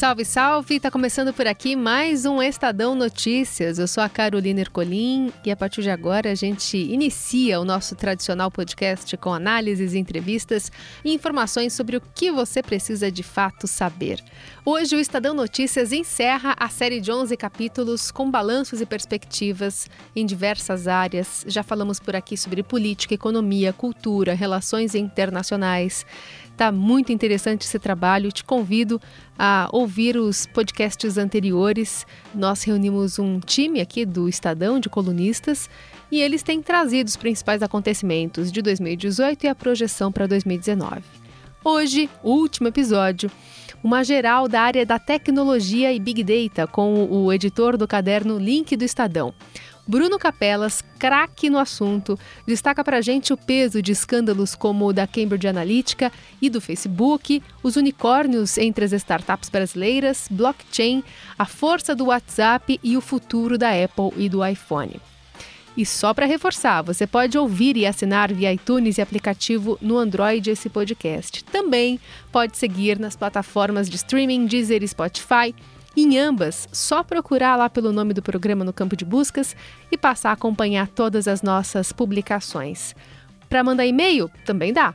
Salve, salve! Está começando por aqui mais um Estadão Notícias. Eu sou a Carolina Ercolim e a partir de agora a gente inicia o nosso tradicional podcast com análises, entrevistas e informações sobre o que você precisa de fato saber. Hoje o Estadão Notícias encerra a série de 11 capítulos com balanços e perspectivas em diversas áreas. Já falamos por aqui sobre política, economia, cultura, relações internacionais. Está muito interessante esse trabalho. Te convido a ouvir os podcasts anteriores. Nós reunimos um time aqui do Estadão de colunistas e eles têm trazido os principais acontecimentos de 2018 e a projeção para 2019. Hoje, último episódio, uma geral da área da tecnologia e Big Data com o editor do caderno Link do Estadão. Bruno Capelas, craque no assunto, destaca para gente o peso de escândalos como o da Cambridge Analytica e do Facebook, os unicórnios entre as startups brasileiras, blockchain, a força do WhatsApp e o futuro da Apple e do iPhone. E só para reforçar, você pode ouvir e assinar via iTunes e aplicativo no Android esse podcast. Também pode seguir nas plataformas de streaming Deezer e Spotify em ambas, só procurar lá pelo nome do programa no campo de buscas e passar a acompanhar todas as nossas publicações. Para mandar e-mail, também dá.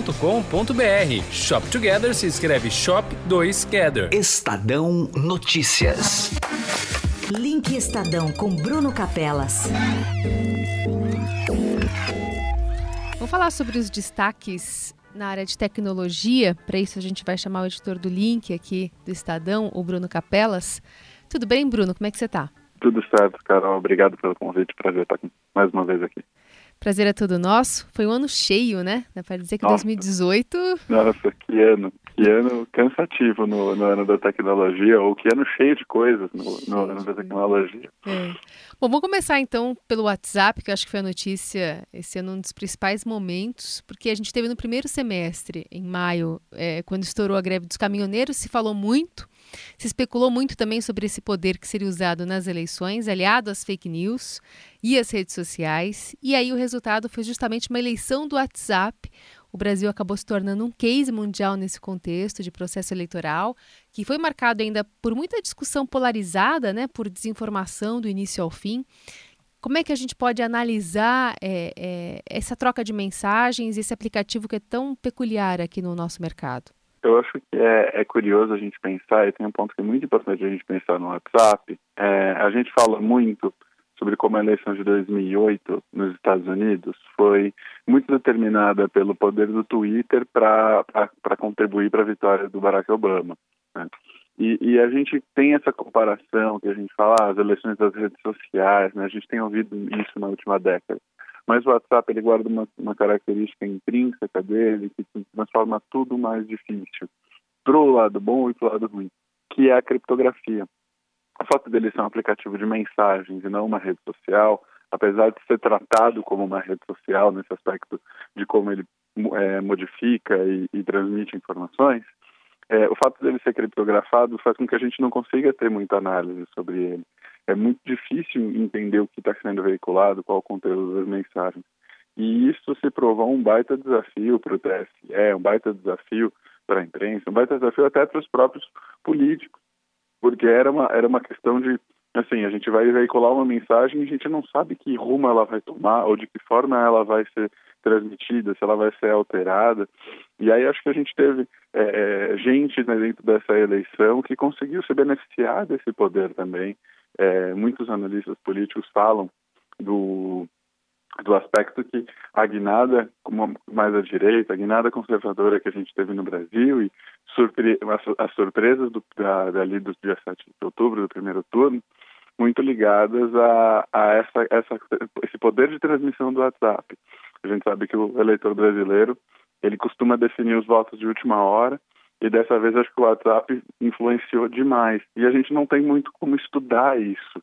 estadão.com.br. Shop Together se escreve Shop 2 Gather. Estadão Notícias. Link Estadão com Bruno Capelas. Vamos falar sobre os destaques na área de tecnologia. Para isso, a gente vai chamar o editor do Link aqui do Estadão, o Bruno Capelas. Tudo bem, Bruno? Como é que você está? Tudo certo, Carol. Obrigado pelo convite. Prazer estar mais uma vez aqui. Prazer é todo nosso. Foi um ano cheio, né? Dá para dizer que Nossa. 2018. Nossa, que ano. Que ano cansativo no, no, ano da tecnologia, ou que ano cheio de coisas no, no ano da tecnologia. É. Bom, vamos começar então pelo WhatsApp, que eu acho que foi a notícia esse ano um dos principais momentos, porque a gente teve no primeiro semestre, em maio, é, quando estourou a greve dos caminhoneiros, se falou muito se especulou muito também sobre esse poder que seria usado nas eleições, aliado às fake news e às redes sociais. E aí o resultado foi justamente uma eleição do WhatsApp. O Brasil acabou se tornando um case mundial nesse contexto de processo eleitoral, que foi marcado ainda por muita discussão polarizada, né, por desinformação do início ao fim. Como é que a gente pode analisar é, é, essa troca de mensagens, esse aplicativo que é tão peculiar aqui no nosso mercado? Eu acho que é, é, curioso a gente pensar, e tem um ponto que é muito importante a gente pensar no WhatsApp. É, a gente fala muito sobre como a eleição de 2008 nos Estados Unidos foi muito determinada pelo poder do Twitter para contribuir para a vitória do Barack Obama. Né? E, e, a gente tem essa comparação que a gente fala, ah, as eleições das redes sociais, né? a gente tem ouvido isso na última década. Mas o WhatsApp ele guarda uma, uma característica intrínseca dele que transforma tudo mais difícil, pro lado bom e pro lado ruim, que é a criptografia. O fato dele ser um aplicativo de mensagens e não uma rede social, apesar de ser tratado como uma rede social nesse aspecto de como ele é, modifica e, e, transmite informações, é, o fato dele ser criptografado faz com que a gente não consiga ter muita análise sobre ele é muito difícil entender o que está sendo veiculado, qual o conteúdo das mensagens. E isso se provou um baita desafio para o TSE, um baita desafio para a imprensa, um baita desafio até para os próprios políticos, porque era uma, era uma questão de, assim, a gente vai veicular uma mensagem e a gente não sabe que rumo ela vai tomar ou de que forma ela vai ser transmitida, se ela vai ser alterada. E aí acho que a gente teve é, gente né, dentro dessa eleição que conseguiu se beneficiar desse poder também é, muitos analistas políticos falam do, do aspecto que a guinada, como mais à direita, a guinada conservadora que a gente teve no Brasil e as, as surpresas do, da, dali do dia 7 de outubro, do primeiro turno, muito ligadas a, a essa, essa, esse poder de transmissão do WhatsApp. A gente sabe que o eleitor brasileiro ele costuma definir os votos de última hora e dessa vez acho que o WhatsApp influenciou demais. E a gente não tem muito como estudar isso,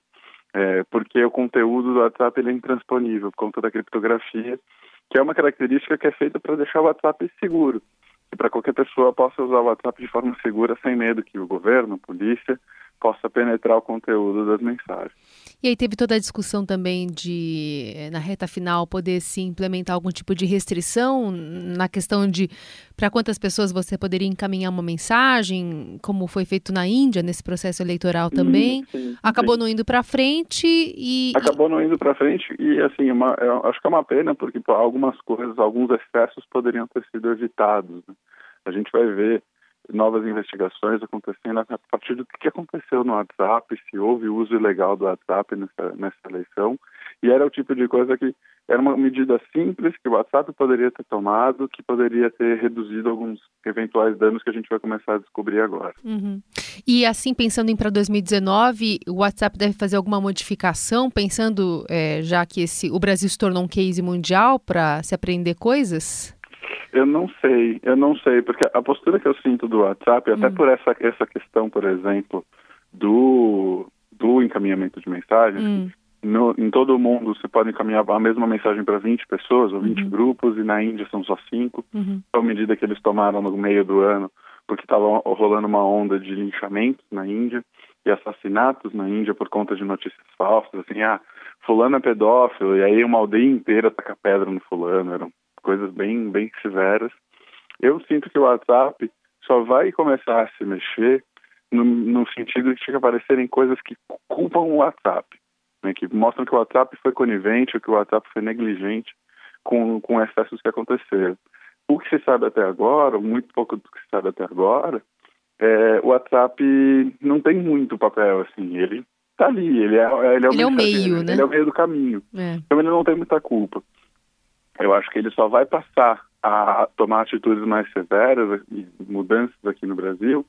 é, porque o conteúdo do WhatsApp ele é intransponível por conta da criptografia, que é uma característica que é feita para deixar o WhatsApp seguro. E para qualquer pessoa possa usar o WhatsApp de forma segura, sem medo que o governo, a polícia, possa penetrar o conteúdo das mensagens. E aí teve toda a discussão também de, eh, na reta final, poder se implementar algum tipo de restrição na questão de para quantas pessoas você poderia encaminhar uma mensagem, como foi feito na Índia nesse processo eleitoral também. Sim, sim, Acabou sim. não indo para frente e acabou não indo para frente e assim, uma, acho que é uma pena porque algumas coisas, alguns excessos poderiam ter sido evitados. Né? A gente vai ver novas investigações acontecendo a partir do que aconteceu no WhatsApp, se houve uso ilegal do WhatsApp nessa, nessa eleição. E era o tipo de coisa que era uma medida simples que o WhatsApp poderia ter tomado, que poderia ter reduzido alguns eventuais danos que a gente vai começar a descobrir agora. Uhum. E assim, pensando em para 2019, o WhatsApp deve fazer alguma modificação, pensando é, já que esse, o Brasil se tornou um case mundial para se aprender coisas? Eu não sei, eu não sei, porque a postura que eu sinto do WhatsApp, até hum. por essa, essa questão, por exemplo, do, do encaminhamento de mensagens, hum. no, em todo o mundo você pode encaminhar a mesma mensagem para 20 pessoas ou 20 uhum. grupos, e na Índia são só 5. Uhum. Foi uma medida que eles tomaram no meio do ano, porque estava rolando uma onda de linchamentos na Índia e assassinatos na Índia por conta de notícias falsas, assim, ah, fulano é pedófilo, e aí uma aldeia inteira taca pedra no fulano, eram coisas bem, bem severas. Eu sinto que o WhatsApp só vai começar a se mexer no, no sentido de que aparecerem coisas que culpam o WhatsApp, né, que mostram que o WhatsApp foi conivente ou que o WhatsApp foi negligente com, com excessos que aconteceram. O que se sabe até agora, muito pouco do que se sabe até agora, é, o WhatsApp não tem muito papel, assim, ele está ali, ele é, ele é o, ele é o meio, né? Ele é o meio do caminho. É. Então ele não tem muita culpa. Eu acho que ele só vai passar a tomar atitudes mais severas e mudanças aqui no Brasil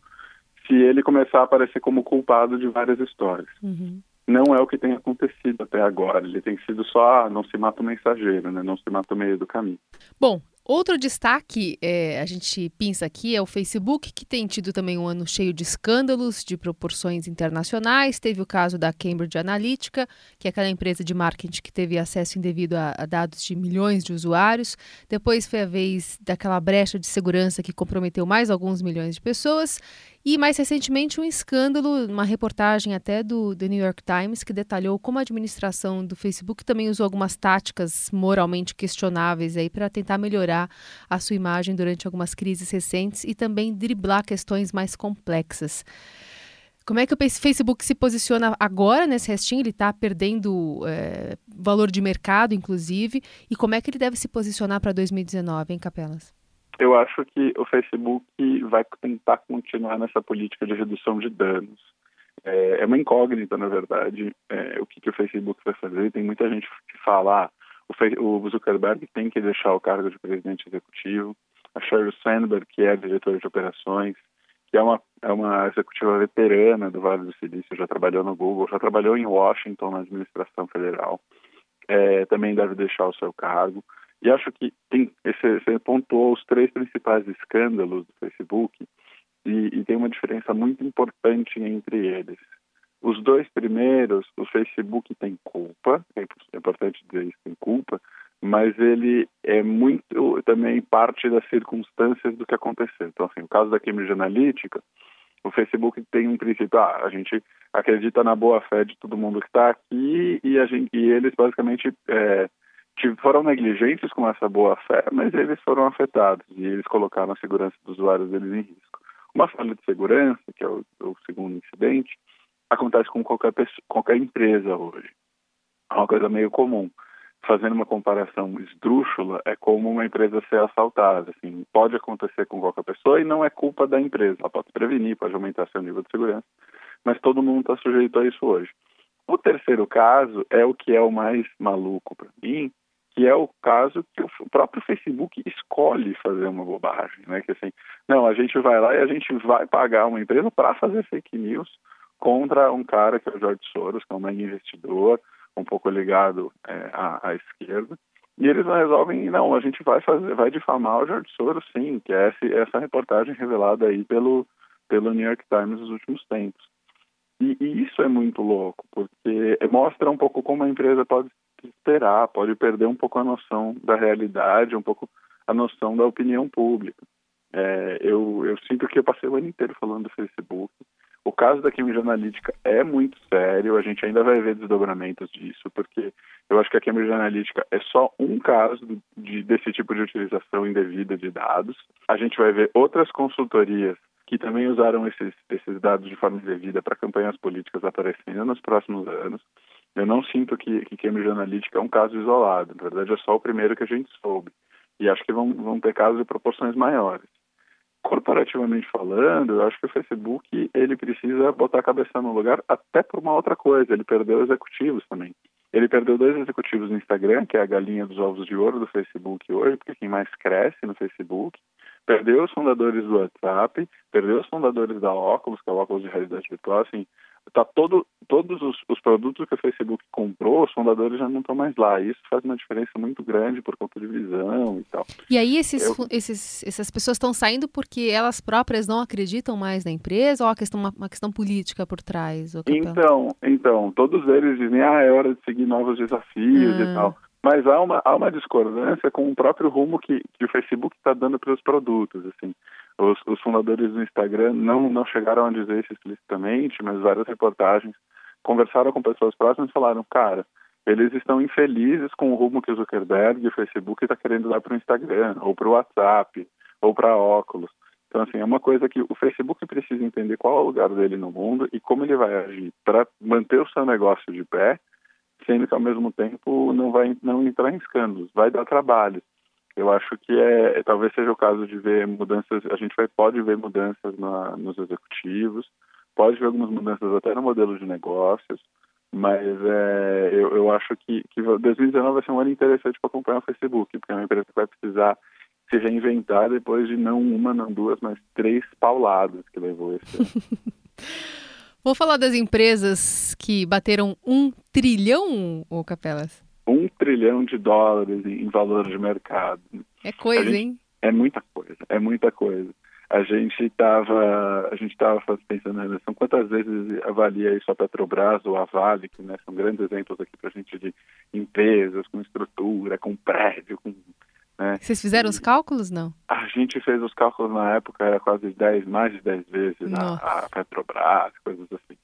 se ele começar a aparecer como culpado de várias histórias. Uhum. Não é o que tem acontecido até agora. Ele tem sido só, ah, não se mata o mensageiro, né? não se mata o meio do caminho. Bom, Outro destaque, é, a gente pensa aqui, é o Facebook, que tem tido também um ano cheio de escândalos de proporções internacionais. Teve o caso da Cambridge Analytica, que é aquela empresa de marketing que teve acesso indevido a, a dados de milhões de usuários. Depois foi a vez daquela brecha de segurança que comprometeu mais alguns milhões de pessoas. E mais recentemente um escândalo, uma reportagem até do The New York Times que detalhou como a administração do Facebook também usou algumas táticas moralmente questionáveis aí para tentar melhorar a sua imagem durante algumas crises recentes e também driblar questões mais complexas. Como é que o Facebook se posiciona agora nesse restinho? Ele está perdendo é, valor de mercado, inclusive, e como é que ele deve se posicionar para 2019, hein, Capelas? Eu acho que o Facebook vai tentar continuar nessa política de redução de danos. É, é uma incógnita, na verdade, é, o que, que, o Facebook vai fazer. Tem muita gente que fala ah, o, Zuckerberg tem que deixar o cargo de presidente executivo. A Sheryl Sandberg, que é diretora de operações, que é uma, é uma executiva veterana do Vale do Silício, já trabalhou no Google, já trabalhou em Washington na administração federal, é, também deve deixar o seu cargo. E acho que tem, esse, você pontuou os três principais escândalos do Facebook e, e tem uma diferença muito importante entre eles. Os dois primeiros, o Facebook tem culpa, é importante dizer isso, tem culpa, mas ele é muito também parte das circunstâncias do que aconteceu. Então, assim, o caso da Cambridge Analytica, o Facebook tem um princípio, ah, a gente acredita na boa fé de todo mundo que está aqui e, a gente, e eles basicamente é, foram negligentes com essa boa fé, mas eles foram afetados e eles colocaram a segurança dos usuários deles em risco. Uma falha de segurança, que é o, o segundo incidente, acontece com qualquer, pessoa, qualquer empresa hoje. É uma coisa meio comum. Fazendo uma comparação esdrúxula, é como uma empresa ser assaltada. Assim, pode acontecer com qualquer pessoa e não é culpa da empresa. Ela pode prevenir, pode aumentar seu nível de segurança, mas todo mundo está sujeito a isso hoje. O terceiro caso é o que é o mais maluco para mim, que é o caso que o próprio Facebook escolhe fazer uma bobagem, né? Que assim, não, a gente vai lá e a gente vai pagar uma empresa para fazer fake news contra um cara que é o George Soros, que é um mega investidor, um pouco ligado é, à, à, esquerda. E eles resolvem, não, a gente vai fazer, vai difamar o George Soros, sim, que é essa, essa reportagem revelada aí pelo, pelo New York Times nos últimos tempos. E, e, isso é muito louco, porque mostra um pouco como a empresa pode esperar, pode perder um pouco a noção da realidade, um pouco a noção da opinião pública. É, eu, eu sinto que eu passei o ano inteiro falando do Facebook. O caso da Cambridge Analytica é muito sério, a gente ainda vai ver desdobramentos disso, porque eu acho que a Cambridge Analytica é só um caso de, desse tipo de utilização indevida de dados. A gente vai ver outras consultorias que também usaram esses, esses dados de forma indevida para campanhas políticas aparecendo nos próximos anos. Eu não sinto que, que Cambridge Analytica é um caso isolado. Na verdade, é só o primeiro que a gente soube. E acho que vão, vão ter casos de proporções maiores. Corporativamente falando, eu acho que o Facebook ele precisa botar a cabeça no lugar até por uma outra coisa. Ele perdeu executivos também. Ele perdeu dois executivos no Instagram, que é a galinha dos ovos de ouro do Facebook hoje, porque quem mais cresce no Facebook. Perdeu os fundadores do WhatsApp, perdeu os fundadores da Oculus, que é o óculos de realidade virtual. Assim, tá todo, todos os, os, produtos que o Facebook comprou, os fundadores já não estão mais lá. Isso faz uma diferença muito grande por conta de visão e tal. E aí esses, Eu... esses, essas pessoas estão saindo porque elas próprias não acreditam mais na empresa ou há questão, uma, uma questão política por trás? Então, então, todos eles dizem, ah, é hora de seguir novos desafios ah. e tal. Mas há uma, há uma discordância com o próprio rumo que, que o Facebook está dando para os produtos. Assim. Os, os, fundadores do Instagram não, não chegaram a dizer isso explicitamente, mas várias reportagens conversaram com pessoas próximas e falaram, cara, eles estão infelizes com o rumo que o Zuckerberg e o Facebook está querendo dar para o Instagram, ou para o WhatsApp, ou para óculos. Então, assim, é uma coisa que o Facebook precisa entender qual é o lugar dele no mundo e como ele vai agir para manter o seu negócio de pé, sendo que, ao mesmo tempo, não vai não entrar em escândalos, vai dar trabalho. Eu acho que é, talvez seja o caso de ver mudanças, a gente vai, pode ver mudanças na, nos executivos, pode ver algumas mudanças até no modelo de negócios, mas é, eu, eu acho que, que 2019 vai ser um ano interessante para acompanhar o Facebook, porque é uma empresa que vai precisar se reinventar depois de não uma, não duas, mas três pauladas que levou esse ano. Vou falar das empresas que bateram um trilhão, ô Capelas? um trilhão de dólares em, valor de mercado. É coisa, gente, hein? É muita coisa, é muita coisa. A gente estava a gente estava pensando na relação quantas vezes avalia isso a Petrobras ou a Vale, que né, são grandes exemplos aqui para a gente de empresas com estrutura, com prédio, com né? Vocês fizeram os cálculos, não? A gente fez os cálculos na época, era quase 10, mais de 10 vezes a, a Petrobras, coisas assim.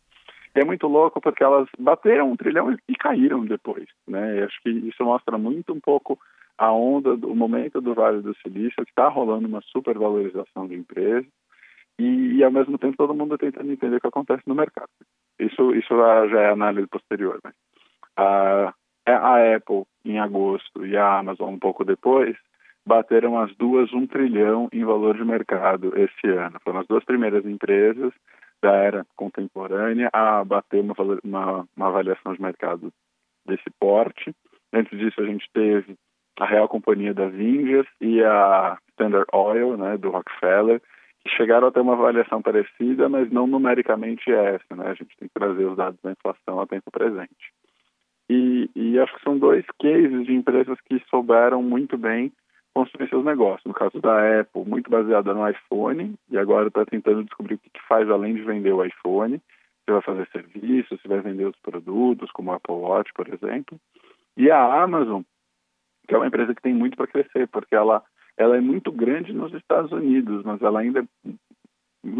E é muito louco porque elas bateram um trilhão e caíram depois, né? E acho que isso mostra muito um pouco a onda, do, o momento do Vale do Silício, que está rolando uma supervalorização de empresas e, e, ao mesmo tempo todo mundo tentando entender o que acontece no mercado. Isso, isso já é análise posterior, né? A, a Apple em agosto e a Amazon um pouco depois bateram as duas um trilhão em valor de mercado esse ano. Foram as duas primeiras empresas da era contemporânea a bater uma, uma, uma avaliação de mercado desse porte. Antes disso, a gente teve a Real Companhia das Índias e a Standard Oil, né, do Rockefeller, que chegaram a ter uma avaliação parecida, mas não numericamente essa, né? A gente tem que trazer os dados da inflação a tempo presente. E, e acho que são dois cases de empresas que souberam muito bem construir seus negócios. No caso da Apple, muito baseada no iPhone, e agora está tentando descobrir o que, faz além de vender o iPhone. Se vai fazer serviços, se vai vender outros produtos, como o Apple Watch, por exemplo. E a Amazon, que é uma empresa que tem muito para crescer, porque ela, ela é muito grande nos Estados Unidos, mas ela ainda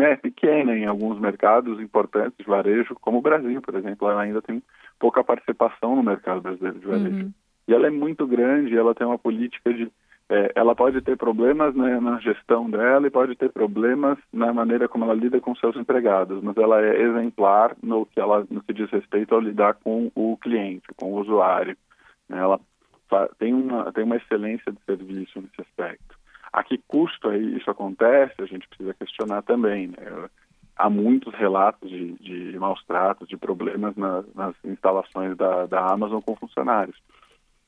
é pequena em alguns mercados importantes de varejo, como o Brasil, por exemplo. Ela ainda tem pouca participação no mercado brasileiro de varejo. Uhum. E ela é muito grande, ela tem uma política de é, ela pode ter problemas né, na gestão dela e pode ter problemas na maneira como ela lida com seus empregados, mas ela é exemplar no que ela no que diz respeito ao lidar com o cliente, com o usuário. Né? Ela tem uma tem uma excelência de serviço nesse aspecto. A que custo aí isso acontece? A gente precisa questionar também. Né? Há muitos relatos de, de maus tratos, de problemas na, nas instalações da, da Amazon com funcionários.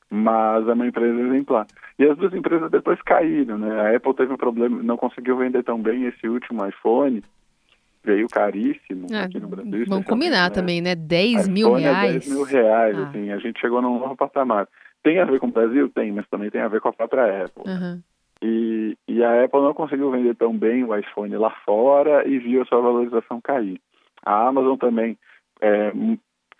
mas é uma empresa exemplar. E as duas empresas depois caíram, né? A Apple teve um problema, não conseguiu vender tão bem esse último iPhone, veio caríssimo É, aqui no Brasil. Vamos especialmente, combinar né? também, né? 10 mil é reais. 10 mil reais, Ah. assim, a gente chegou num novo patamar. Tem a ver com o Brasil? Tem, mas também tem a ver com a própria Apple. Aham. E, e a Apple não conseguiu vender tão bem o iPhone lá fora e viu a sua valorização cair. A Amazon também é,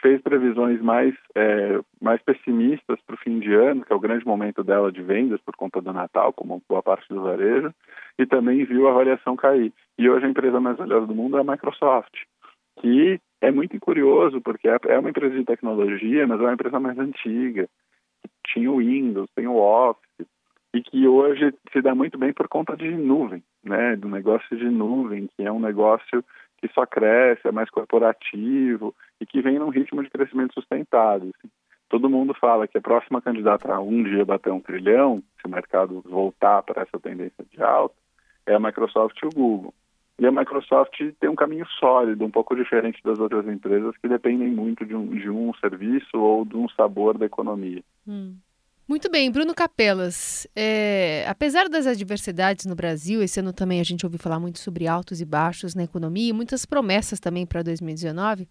fez previsões mais, é, mais pessimistas para o fim de ano, que é o grande momento dela de vendas por conta do Natal, como boa parte do varejo, e também viu a avaliação cair. E hoje a empresa mais valiosa do mundo é a Microsoft, que é muito curioso, porque é é uma empresa de tecnologia, mas é uma empresa mais antiga. Tinha o Windows, tem o Office, e que hoje se dá muito bem por conta de nuvem, né? Do negócio de nuvem, que é um negócio que só cresce, é mais corporativo e que vem num ritmo de crescimento sustentado. assim. Todo mundo fala que a próxima candidata a um dia bater um trilhão, se o mercado voltar para essa tendência de alta, é a Microsoft e o Google. E a Microsoft tem um caminho sólido, um pouco diferente das outras empresas que dependem muito de um, de um serviço ou de um sabor da economia. Hum. Muito bem, Bruno Capelas. é, apesar das adversidades no Brasil, esse ano também a gente ouviu falar muito sobre altos e baixos na economia e muitas promessas também para 2019.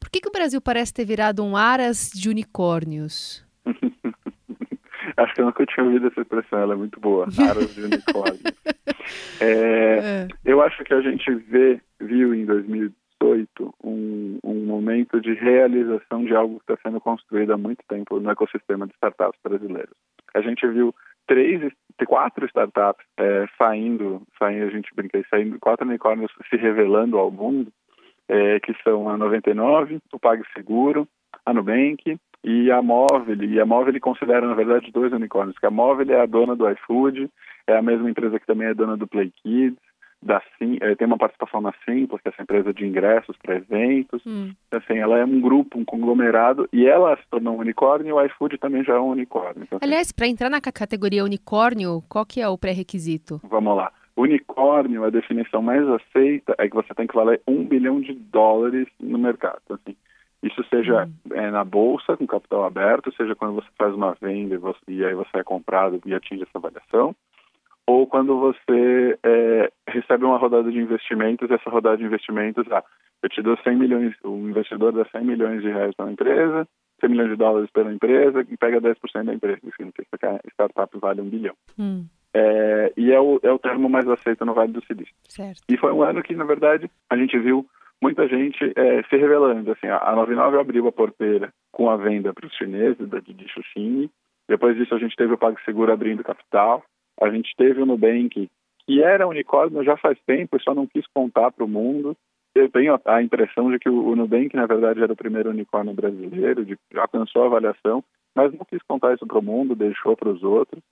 Por que, que o Brasil parece ter virado um aras de unicórnios? Acho que eu nunca tinha ouvido essa expressão, ela é muito boa. Aras de unicórnio. É, É. eu acho que a gente vê, viu em 2018 um, um momento de realização de algo que está sendo construído há muito tempo no ecossistema de startups brasileiros. A gente viu três, quatro startups é, saindo, saindo, a gente brinca, saindo, quatro unicórnios se revelando ao mundo, é, que são a 99, o PagSeguro, a Nubank e a Móvel. E a Móvel considera, na verdade, dois unicórnios, que a Móvel é a dona do iFood, é a mesma empresa que também é dona do Play Kids, da Sim, eh, tem uma participação na Simples, que é essa empresa de ingressos para eventos. Hum. Assim, ela é um grupo, um conglomerado, e ela se tornou um unicórnio e o iFood também já é um unicórnio. Então, assim, Aliás, para entrar na ca- categoria unicórnio, qual que é o pré-requisito? Vamos lá. Unicórnio, a definição mais aceita é que você tem que valer um bilhão de dólares no mercado. Assim, isso seja é, na bolsa, com capital aberto, seja quando você faz uma venda e, você- e aí você é comprado e atinge essa avaliação, ou quando você é, recebe uma rodada de investimentos, essa rodada de investimentos, ah, eu te dou 100 milhões, o investidor dá 100 milhões de reais para uma empresa, 100 milhões de dólares pela empresa e pega 10% da empresa. Isso significa que a startup vale um bilhão. Hum, É, e é o, é o termo mais aceito no Vale do Silício. certo. E foi um ano que, na verdade, a gente viu muita gente é, se revelando. Assim, a a 99 abriu a porteira com a venda para os chineses, da Didi Xuxing. Depois disso, a gente teve o PagSeguro abrindo capital. A gente teve o Nubank, que era unicórnio já faz tempo só não quis contar para o mundo. Eu tenho a impressão de que o Nubank, na verdade, era o primeiro unicórnio brasileiro, de, já alcançou a avaliação, mas não quis contar isso para o mundo, deixou para os outros.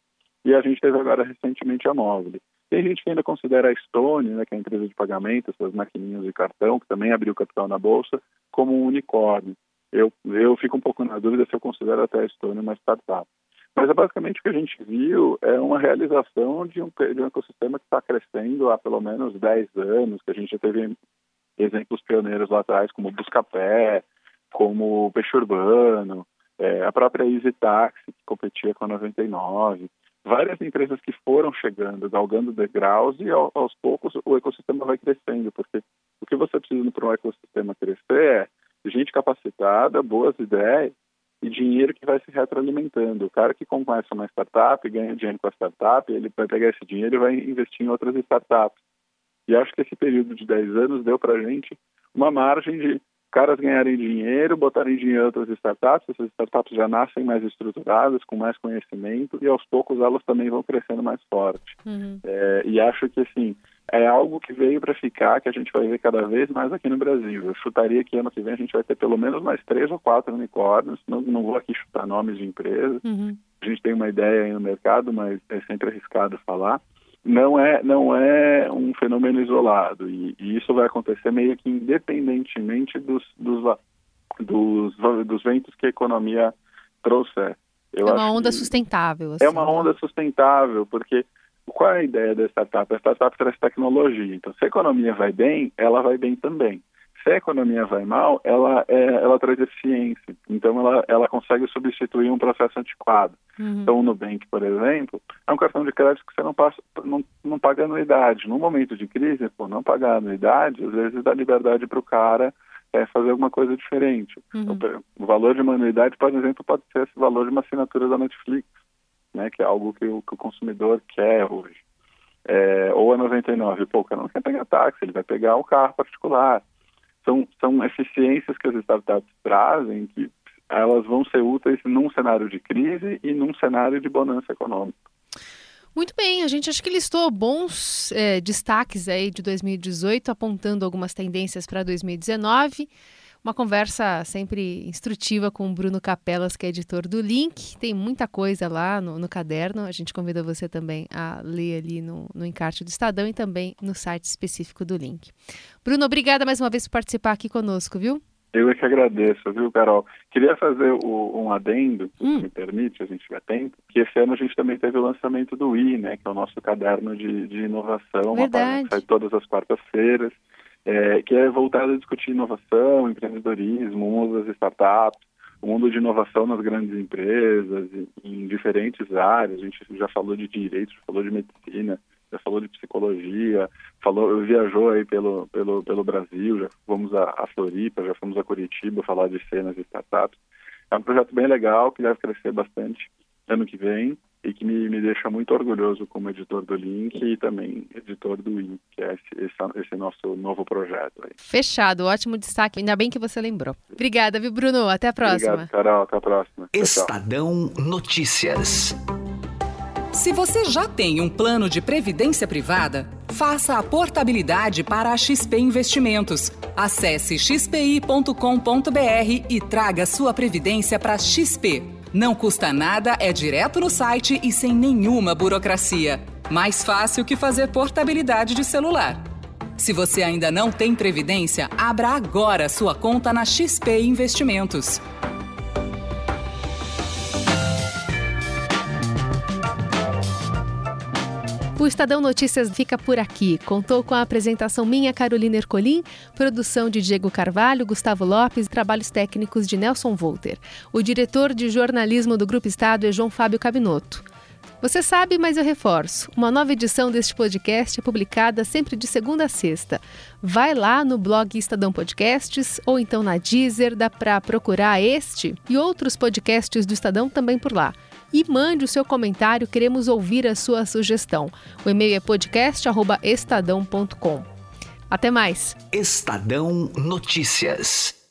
E a gente teve agora recentemente a Móvel. Tem gente que ainda considera a Stone, né, que é a empresa de pagamento, essas maquininhas de cartão, que também abriu capital na bolsa, como um unicórnio. Eu, eu fico um pouco na dúvida se eu considero até a Stone uma startup. Mas é basicamente o que a gente viu é uma realização de um, de um ecossistema que está crescendo há pelo menos 10 anos, que a gente já teve exemplos pioneiros lá atrás, como o Buscapé, como o Peixe Urbano, é, a própria Easy Taxi, que competia com a 99, várias empresas que foram chegando, galgando degraus e ao, aos poucos o ecossistema vai crescendo, porque o que você precisa para um ecossistema crescer é gente capacitada, boas ideias e dinheiro que vai se retroalimentando. O cara que começa uma startup, ganha dinheiro com a startup, ele vai pegar esse dinheiro e vai investir em outras startups. E acho que esse período de 10 anos deu para a gente uma margem de caras ganharem dinheiro, botarem dinheiro em outras startups, essas startups já nascem mais estruturadas, com mais conhecimento, e aos poucos elas também vão crescendo mais forte. Uhum. É, e acho que, assim, é algo que veio para ficar, que a gente vai ver cada vez mais aqui no Brasil. Eu chutaria que ano que vem a gente vai ter pelo menos mais três ou quatro unicórnios, não, não vou aqui chutar nomes de empresas, Uhum. a gente tem uma ideia aí no mercado, mas é sempre arriscado falar. Não é, não é um fenômeno isolado e, e isso vai acontecer meio que independentemente dos, dos, dos, dos ventos que a economia trouxer. Eu é uma onda que sustentável. assim, É uma onda sustentável, porque qual é a ideia da startup? A startup traz tecnologia. Então, se a economia vai bem, ela vai bem também. se a economia vai mal, ela, é, ela traz eficiência. Então, ela, ela consegue substituir um processo antiquado. Uhum. Então, o Nubank, por exemplo, é um cartão de crédito que você não, passa, não, não paga anuidade. No momento de crise, por não pagar anuidade, às vezes dá liberdade para o cara é, fazer alguma coisa diferente. Uhum. Então, o valor de uma anuidade, por exemplo, pode ser esse valor de uma assinatura da Netflix, né, que é algo que o, que o consumidor quer hoje. É, ou a 99, pô, o cara não quer pegar táxi, ele vai pegar o carro particular. São, são eficiências que as startups trazem que elas vão ser úteis num cenário de crise e num cenário de bonança econômica. Muito bem, a gente acho que listou bons é, destaques aí de 2018, apontando algumas tendências para 2019. Uma conversa sempre instrutiva com o Bruno Capelas, que é editor do Link. Tem muita coisa lá no, no caderno. A gente convida você também a ler ali no, no encarte do Estadão e também no site específico do Link. Bruno, obrigada mais uma vez por participar aqui conosco, viu? Eu é que agradeço, viu, Carol? Queria fazer o, um adendo, se hum. me permite, a gente tiver tempo, que esse ano a gente também teve o lançamento do I, né, que é o nosso caderno de, de inovação, Verdade. uma sai todas as quartas-feiras é, que é voltado a discutir inovação, empreendedorismo, o mundo das startups, o mundo de inovação nas grandes empresas, em diferentes áreas. A gente já falou de direito, já falou de medicina, já falou de psicologia, falou, viajou aí pelo, pelo, pelo Brasil, já fomos a, a Floripa, já fomos a Curitiba falar de cenas de startups. É um projeto bem legal que deve crescer bastante ano que vem e que me, me deixa muito orgulhoso como editor do Link e também editor do IN, que é esse, esse, esse, nosso novo projeto. Aí. Fechado, ótimo destaque. Ainda bem que você lembrou. Obrigada, viu, Bruno? Até a próxima. Obrigado, Carol. Até a próxima. Estadão Notícias. Se você já tem um plano de previdência privada, faça a portabilidade para a XP Investimentos. Acesse xpi.com.br e traga sua previdência para XP. Não custa nada, é direto no site e sem nenhuma burocracia. Mais fácil que fazer portabilidade de celular. Se você ainda não tem previdência, abra agora sua conta na XP Investimentos. O Estadão Notícias fica por aqui. Contou com a apresentação minha, Carolina Ercolim, produção de Diego Carvalho, Gustavo Lopes e trabalhos técnicos de Nelson Volter. O diretor de jornalismo do Grupo Estado é João Fábio Cabinoto. Você sabe, mas eu reforço. Uma nova edição deste podcast é publicada sempre de segunda a sexta. Vai lá no blog Estadão Podcasts ou então na Deezer, dá para procurar este e outros podcasts do Estadão também por lá e mande o seu comentário, queremos ouvir a sua sugestão. O e-mail é podcast@estadão.com. Até mais. Estadão Notícias.